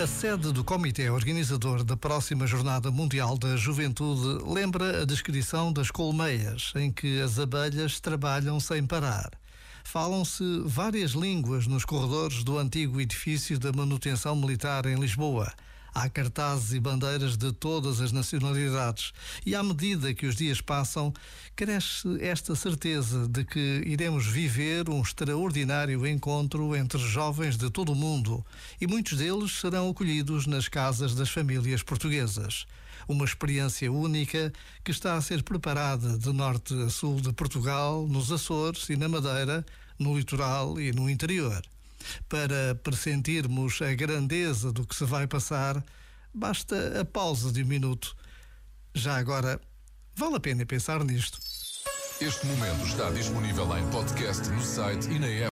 A sede do Comitê Organizador da próxima Jornada Mundial da Juventude lembra a descrição das colmeias, em que as abelhas trabalham sem parar. Falam-se várias línguas nos corredores do antigo edifício da manutenção militar em Lisboa. Há cartazes e bandeiras de todas as nacionalidades, e à medida que os dias passam, cresce esta certeza de que iremos viver um extraordinário encontro entre jovens de todo o mundo, e muitos deles serão acolhidos nas casas das famílias portuguesas. Uma experiência única que está a ser preparada de norte a sul de Portugal, nos Açores e na Madeira, no litoral e no interior. Para pressentirmos a grandeza do que se vai passar, basta a pausa de um minuto. Já agora, vale a pena pensar nisto. Este momento está disponível em podcast no site e na app.